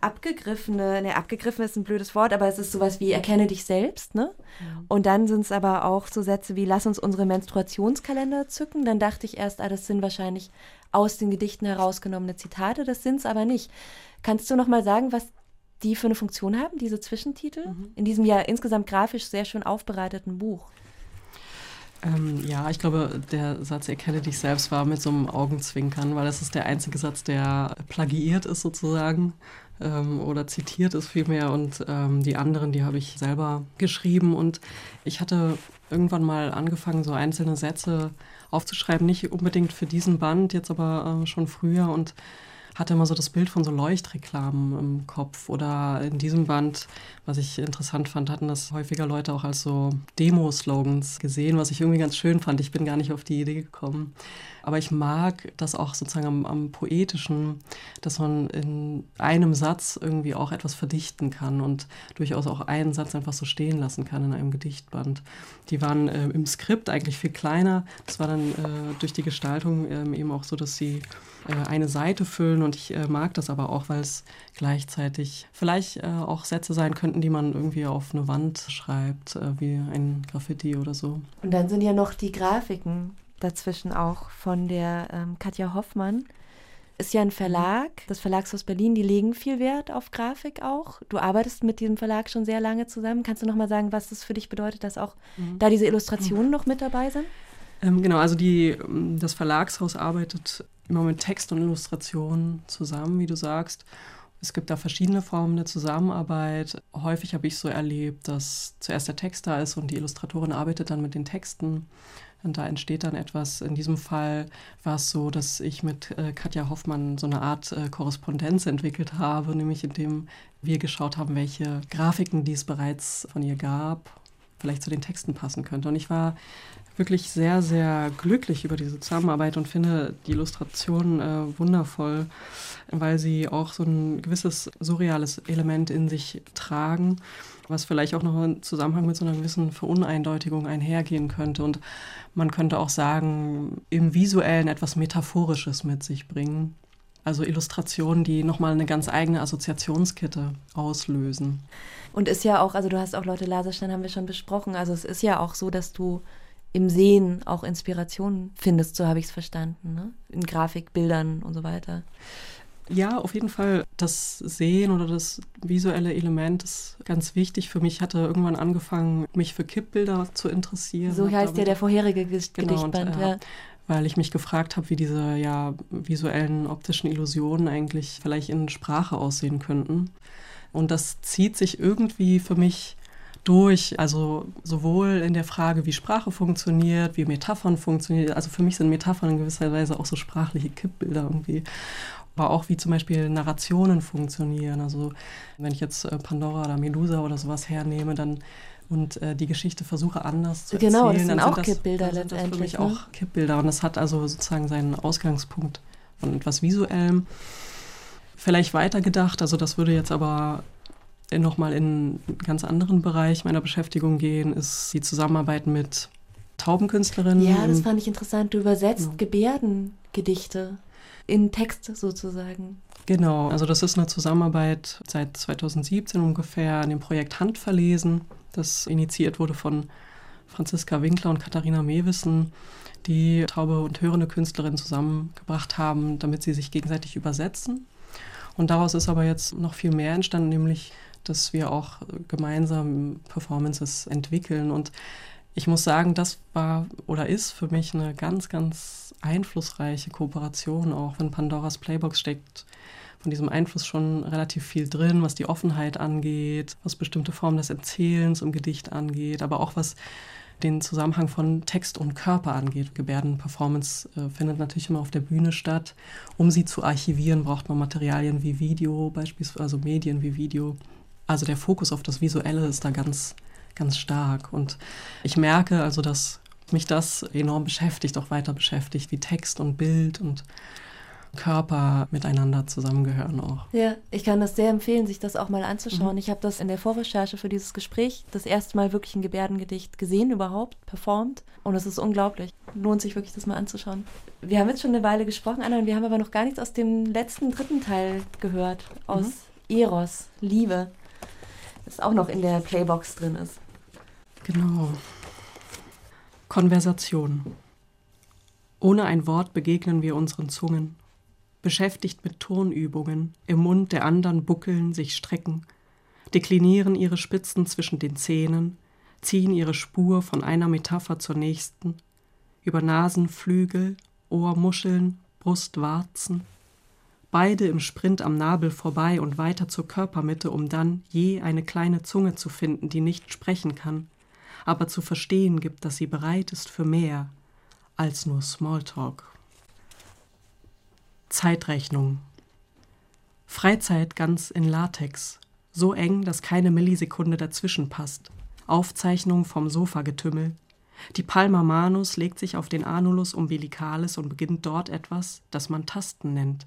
abgegriffene, ne, abgegriffen ist ein blödes Wort, aber es ist sowas wie erkenne dich selbst, ne? Mhm. Und dann sind es aber auch so Sätze wie lass uns unsere Menstruationskalender zücken. Dann dachte ich erst, ah, das sind wahrscheinlich aus den Gedichten herausgenommene Zitate, das sind es aber nicht. Kannst du noch mal sagen, was die für eine Funktion haben, diese Zwischentitel, mhm. in diesem ja insgesamt grafisch sehr schön aufbereiteten Buch? Ähm, ja, ich glaube, der Satz Erkenne dich selbst war mit so einem Augenzwinkern, weil das ist der einzige Satz, der plagiiert ist sozusagen ähm, oder zitiert ist vielmehr. Und ähm, die anderen, die habe ich selber geschrieben. Und ich hatte irgendwann mal angefangen, so einzelne Sätze aufzuschreiben, nicht unbedingt für diesen Band, jetzt aber äh, schon früher. Und hatte immer so das Bild von so Leuchtreklamen im Kopf. Oder in diesem Band, was ich interessant fand, hatten das häufiger Leute auch als so Demo-Slogans gesehen, was ich irgendwie ganz schön fand. Ich bin gar nicht auf die Idee gekommen. Aber ich mag das auch sozusagen am, am Poetischen, dass man in einem Satz irgendwie auch etwas verdichten kann und durchaus auch einen Satz einfach so stehen lassen kann in einem Gedichtband. Die waren äh, im Skript eigentlich viel kleiner. Das war dann äh, durch die Gestaltung äh, eben auch so, dass sie äh, eine Seite füllen und ich äh, mag das aber auch, weil es gleichzeitig vielleicht äh, auch Sätze sein könnten, die man irgendwie auf eine Wand schreibt, wie ein Graffiti oder so. Und dann sind ja noch die Grafiken dazwischen auch von der ähm, Katja Hoffmann. Ist ja ein Verlag, das Verlagshaus Berlin, die legen viel Wert auf Grafik auch. Du arbeitest mit diesem Verlag schon sehr lange zusammen. Kannst du noch mal sagen, was das für dich bedeutet, dass auch mhm. da diese Illustrationen mhm. noch mit dabei sind? Ähm, genau, also die, ähm, das Verlagshaus arbeitet immer mit Text und Illustration zusammen, wie du sagst. Es gibt da verschiedene Formen der Zusammenarbeit. Häufig habe ich so erlebt, dass zuerst der Text da ist und die Illustratorin arbeitet dann mit den Texten. Und da entsteht dann etwas. In diesem Fall war es so, dass ich mit äh, Katja Hoffmann so eine Art äh, Korrespondenz entwickelt habe, nämlich indem wir geschaut haben, welche Grafiken, die es bereits von ihr gab, vielleicht zu den Texten passen könnte. Und ich war wirklich sehr, sehr glücklich über diese Zusammenarbeit und finde die Illustration äh, wundervoll, weil sie auch so ein gewisses surreales Element in sich tragen was vielleicht auch noch im Zusammenhang mit so einer gewissen Veruneindeutigung einhergehen könnte. Und man könnte auch sagen, im visuellen etwas Metaphorisches mit sich bringen. Also Illustrationen, die nochmal eine ganz eigene Assoziationskette auslösen. Und ist ja auch, also du hast auch Leute Laserstein, haben wir schon besprochen. Also es ist ja auch so, dass du im Sehen auch Inspirationen findest, so habe ich es verstanden, ne? in Grafikbildern und so weiter. Ja, auf jeden Fall. Das Sehen oder das visuelle Element ist ganz wichtig für mich. Ich hatte irgendwann angefangen, mich für Kippbilder zu interessieren. So heißt ja der vorherige Gedichtband. Genau, und, äh, ja. Weil ich mich gefragt habe, wie diese ja, visuellen optischen Illusionen eigentlich vielleicht in Sprache aussehen könnten. Und das zieht sich irgendwie für mich durch. Also sowohl in der Frage, wie Sprache funktioniert, wie Metaphern funktionieren. Also für mich sind Metaphern in gewisser Weise auch so sprachliche Kippbilder irgendwie. Aber auch wie zum Beispiel Narrationen funktionieren. Also wenn ich jetzt äh, Pandora oder Medusa oder sowas hernehme, dann und äh, die Geschichte versuche anders zu erzählen. Genau, das sind auch Kippbilder letztendlich. Das für mich ne? auch Kippbilder und das hat also sozusagen seinen Ausgangspunkt von etwas Visuellem. Vielleicht weitergedacht, also das würde jetzt aber nochmal in einen ganz anderen Bereich meiner Beschäftigung gehen, ist die Zusammenarbeit mit Taubenkünstlerinnen. Ja, das fand ich interessant. Du übersetzt ja. Gebärdengedichte in Text sozusagen. Genau, also das ist eine Zusammenarbeit seit 2017 ungefähr an dem Projekt Handverlesen, das initiiert wurde von Franziska Winkler und Katharina Mewissen, die taube und hörende Künstlerinnen zusammengebracht haben, damit sie sich gegenseitig übersetzen. Und daraus ist aber jetzt noch viel mehr entstanden, nämlich dass wir auch gemeinsam Performances entwickeln. Und ich muss sagen, das war oder ist für mich eine ganz, ganz einflussreiche Kooperation, auch wenn Pandoras Playbox steckt von diesem Einfluss schon relativ viel drin, was die Offenheit angeht, was bestimmte Formen des Erzählens im Gedicht angeht, aber auch was den Zusammenhang von Text und Körper angeht. Gebärdenperformance äh, findet natürlich immer auf der Bühne statt. Um sie zu archivieren, braucht man Materialien wie Video, beispielsweise also Medien wie Video. Also der Fokus auf das Visuelle ist da ganz, ganz stark. Und ich merke also, dass mich das enorm beschäftigt, auch weiter beschäftigt, wie Text und Bild und Körper miteinander zusammengehören auch. Ja, ich kann das sehr empfehlen, sich das auch mal anzuschauen. Mhm. Ich habe das in der Vorrecherche für dieses Gespräch das erste Mal wirklich ein Gebärdengedicht gesehen überhaupt, performt. Und es ist unglaublich. Lohnt sich wirklich, das mal anzuschauen. Wir haben jetzt schon eine Weile gesprochen, Anna, und wir haben aber noch gar nichts aus dem letzten, dritten Teil gehört. Aus mhm. Eros, Liebe. Das auch noch in der Playbox drin ist. Genau. Konversation. Ohne ein Wort begegnen wir unseren Zungen beschäftigt mit Turnübungen, im Mund der anderen buckeln, sich strecken, deklinieren ihre Spitzen zwischen den Zähnen, ziehen ihre Spur von einer Metapher zur nächsten, über Nasenflügel, Ohrmuscheln, Brustwarzen, beide im Sprint am Nabel vorbei und weiter zur Körpermitte, um dann je eine kleine Zunge zu finden, die nicht sprechen kann, aber zu verstehen gibt, dass sie bereit ist für mehr als nur Smalltalk. Zeitrechnung. Freizeit ganz in Latex, so eng, dass keine Millisekunde dazwischen passt. Aufzeichnung vom Sofagetümmel. Die Palma manus legt sich auf den Anulus umbilicalis und beginnt dort etwas, das man Tasten nennt.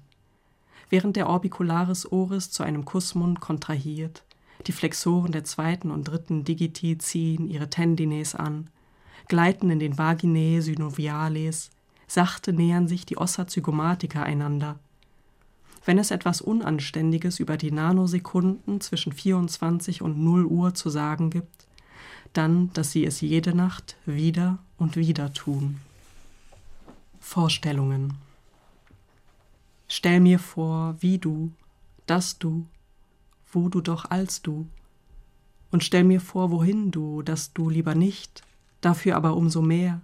Während der Orbicularis oris zu einem Kussmund kontrahiert, die Flexoren der zweiten und dritten Digiti ziehen ihre Tendines an, gleiten in den Vaginae synoviales, Sachte nähern sich die Ossa zygomatica einander. Wenn es etwas Unanständiges über die Nanosekunden zwischen 24 und 0 Uhr zu sagen gibt, dann, dass sie es jede Nacht wieder und wieder tun. Vorstellungen. Stell mir vor, wie du, dass du, wo du doch als du. Und stell mir vor, wohin du, dass du lieber nicht, dafür aber umso mehr,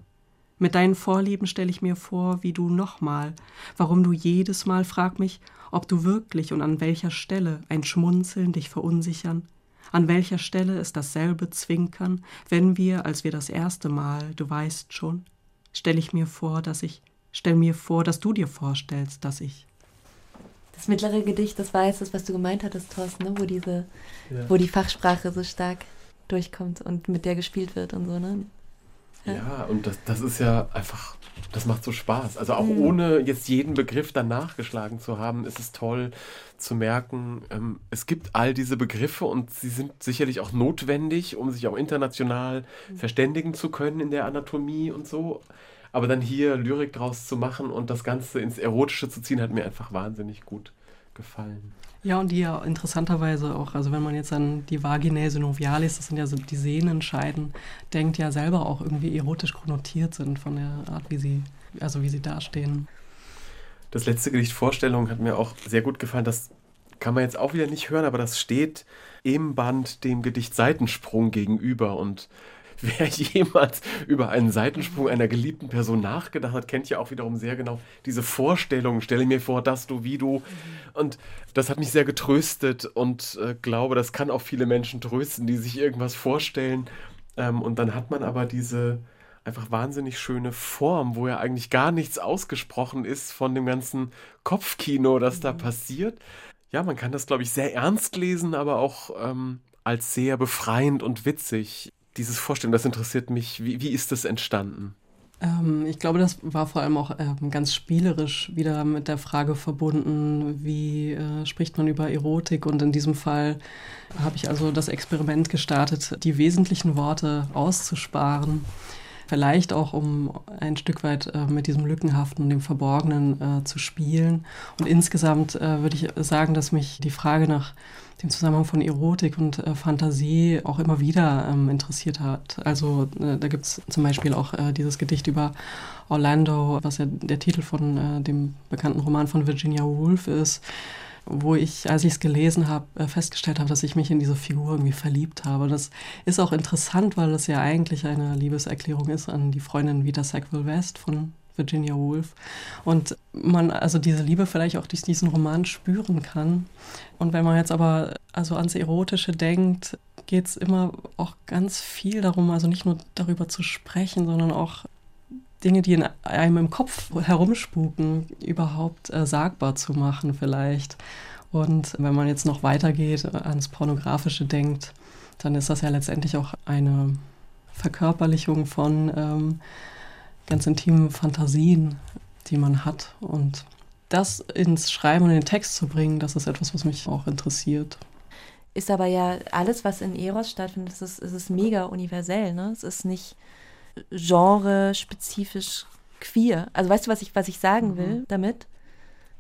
mit deinen Vorlieben stelle ich mir vor, wie du nochmal, warum du jedes Mal frag mich, ob du wirklich und an welcher Stelle ein Schmunzeln dich verunsichern, an welcher Stelle ist dasselbe Zwinkern, wenn wir, als wir das erste Mal, du weißt schon, stelle ich mir vor, dass ich, stell mir vor, dass du dir vorstellst, dass ich. Das mittlere Gedicht, das war jetzt das, was du gemeint hattest, Thorsten, ne? wo diese, ja. wo die Fachsprache so stark durchkommt und mit der gespielt wird und so, ne? Ja, und das, das ist ja einfach, das macht so Spaß. Also auch mhm. ohne jetzt jeden Begriff dann nachgeschlagen zu haben, ist es toll zu merken, ähm, es gibt all diese Begriffe und sie sind sicherlich auch notwendig, um sich auch international mhm. verständigen zu können in der Anatomie und so. Aber dann hier Lyrik draus zu machen und das Ganze ins Erotische zu ziehen, hat mir einfach wahnsinnig gut gefallen. Ja, und die ja interessanterweise auch, also wenn man jetzt an die Vaginae synovialis, das sind ja so die Sehnenscheiden, denkt, ja selber auch irgendwie erotisch konnotiert sind von der Art, wie sie, also wie sie dastehen. Das letzte Gedicht Vorstellung hat mir auch sehr gut gefallen. Das kann man jetzt auch wieder nicht hören, aber das steht im Band dem Gedicht Seitensprung gegenüber und wer jemals über einen Seitensprung einer geliebten Person nachgedacht hat, kennt ja auch wiederum sehr genau diese Vorstellung. Stelle mir vor, dass du, wie du. Und das hat mich sehr getröstet und äh, glaube, das kann auch viele Menschen trösten, die sich irgendwas vorstellen. Ähm, und dann hat man aber diese einfach wahnsinnig schöne Form, wo ja eigentlich gar nichts ausgesprochen ist von dem ganzen Kopfkino, das da mhm. passiert. Ja, man kann das, glaube ich, sehr ernst lesen, aber auch ähm, als sehr befreiend und witzig. Dieses Vorstellen, das interessiert mich. Wie, wie ist das entstanden? Ähm, ich glaube, das war vor allem auch ähm, ganz spielerisch wieder mit der Frage verbunden, wie äh, spricht man über Erotik. Und in diesem Fall habe ich also das Experiment gestartet, die wesentlichen Worte auszusparen. Vielleicht auch, um ein Stück weit äh, mit diesem Lückenhaften und dem Verborgenen äh, zu spielen. Und insgesamt äh, würde ich sagen, dass mich die Frage nach dem Zusammenhang von Erotik und äh, Fantasie auch immer wieder ähm, interessiert hat. Also äh, da gibt es zum Beispiel auch äh, dieses Gedicht über Orlando, was ja der Titel von dem bekannten Roman von Virginia Woolf ist, wo ich, als ich es gelesen habe, äh, festgestellt habe, dass ich mich in diese Figur irgendwie verliebt habe. Das ist auch interessant, weil das ja eigentlich eine Liebeserklärung ist an die Freundin Vita Sackville West von Virginia Woolf. Und man also diese Liebe vielleicht auch durch diesen Roman spüren kann. Und wenn man jetzt aber also ans Erotische denkt, geht es immer auch ganz viel darum, also nicht nur darüber zu sprechen, sondern auch Dinge, die in einem im Kopf herumspuken, überhaupt äh, sagbar zu machen vielleicht. Und wenn man jetzt noch weitergeht, äh, ans Pornografische denkt, dann ist das ja letztendlich auch eine Verkörperlichung von ähm, ganz intimen Fantasien, die man hat. Und das ins Schreiben und in den Text zu bringen, das ist etwas, was mich auch interessiert. Ist aber ja alles, was in Eros stattfindet, ist, es ist mega universell. Ne? Es ist nicht genre-spezifisch queer. Also weißt du, was ich, was ich sagen will mhm. damit?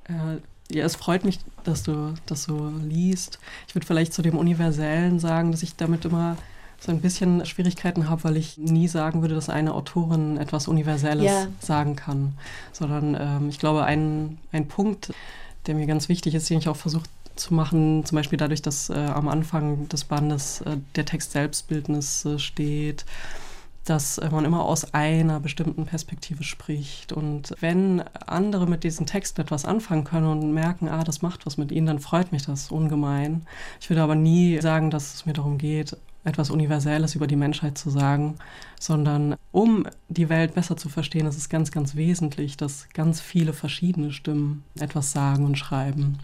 Äh, ja, es freut mich, dass du das so liest. Ich würde vielleicht zu dem Universellen sagen, dass ich damit immer so ein bisschen Schwierigkeiten habe, weil ich nie sagen würde, dass eine Autorin etwas Universelles ja. sagen kann. Sondern ähm, ich glaube, ein, ein Punkt, der mir ganz wichtig ist, den ich auch versucht zu machen, zum Beispiel dadurch, dass äh, am Anfang des Bandes äh, der Text Selbstbildnis äh, steht, dass man immer aus einer bestimmten Perspektive spricht. Und wenn andere mit diesen Texten etwas anfangen können und merken, ah, das macht was mit ihnen, dann freut mich das ungemein. Ich würde aber nie sagen, dass es mir darum geht, etwas Universelles über die Menschheit zu sagen, sondern um die Welt besser zu verstehen, ist es ganz, ganz wesentlich, dass ganz viele verschiedene Stimmen etwas sagen und schreiben.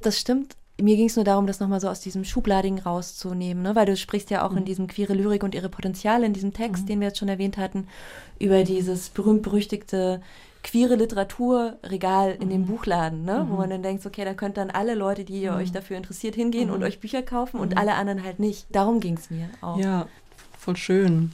Das stimmt. Mir ging es nur darum, das nochmal so aus diesem Schublading rauszunehmen, ne? weil du sprichst ja auch mhm. in diesem queere Lyrik und ihre Potenziale, in diesem Text, mhm. den wir jetzt schon erwähnt hatten, über dieses berühmt-berüchtigte queere Literaturregal in dem mhm. Buchladen, ne? Mhm. wo man dann denkt, okay, da könnt dann alle Leute, die ihr mhm. euch dafür interessiert, hingehen und mhm. euch Bücher kaufen und mhm. alle anderen halt nicht. Darum ging es mir auch. Ja, voll schön.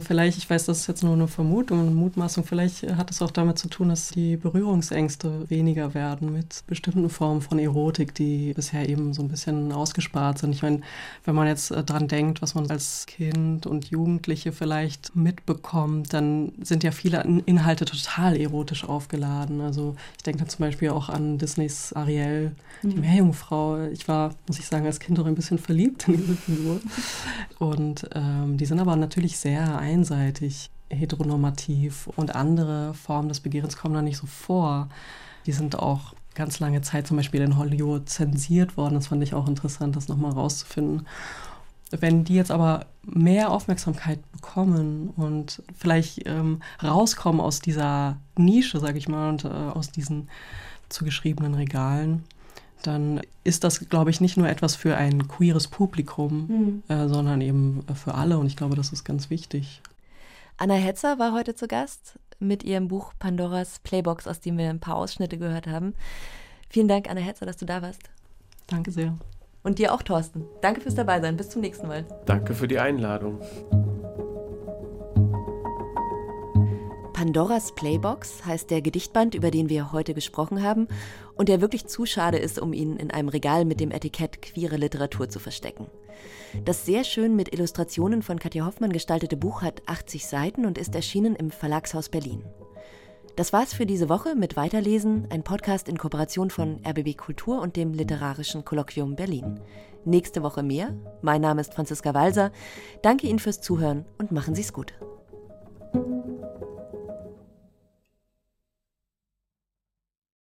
Vielleicht, ich weiß, das ist jetzt nur eine Vermutung, eine Mutmaßung, vielleicht hat es auch damit zu tun, dass die Berührungsängste weniger werden mit bestimmten Formen von Erotik, die bisher eben so ein bisschen ausgespart sind. Ich meine, wenn man jetzt äh, dran denkt, was man als Kind und Jugendliche vielleicht mitbekommt, dann sind ja viele Inhalte total erotisch aufgeladen. Also ich denke zum Beispiel auch an Disneys Ariel, die mhm. Meerjungfrau. Ich war, muss ich sagen, als Kind auch ein bisschen verliebt in diese Figur. Und ähm, die sind aber natürlich sehr einseitig heteronormativ und andere Formen des Begehrens kommen da nicht so vor. Die sind auch ganz lange Zeit zum Beispiel in Hollywood zensiert worden. Das fand ich auch interessant, das nochmal rauszufinden. Wenn die jetzt aber mehr Aufmerksamkeit bekommen und vielleicht ähm, rauskommen aus dieser Nische, sage ich mal, und äh, aus diesen zugeschriebenen Regalen, dann ist das, glaube ich, nicht nur etwas für ein queeres Publikum, mhm. äh, sondern eben für alle. Und ich glaube, das ist ganz wichtig. Anna Hetzer war heute zu Gast mit ihrem Buch Pandoras Playbox, aus dem wir ein paar Ausschnitte gehört haben. Vielen Dank, Anna Hetzer, dass du da warst. Danke sehr. Und dir auch, Thorsten. Danke fürs Dabeisein. Bis zum nächsten Mal. Danke für die Einladung. Pandoras Playbox heißt der Gedichtband, über den wir heute gesprochen haben und der wirklich zu schade ist, um ihn in einem Regal mit dem Etikett queere Literatur zu verstecken. Das sehr schön mit Illustrationen von Katja Hoffmann gestaltete Buch hat 80 Seiten und ist erschienen im Verlagshaus Berlin. Das war's für diese Woche mit Weiterlesen, ein Podcast in Kooperation von RBB Kultur und dem Literarischen Kolloquium Berlin. Nächste Woche mehr. Mein Name ist Franziska Walser. Danke Ihnen fürs Zuhören und machen Sie's gut.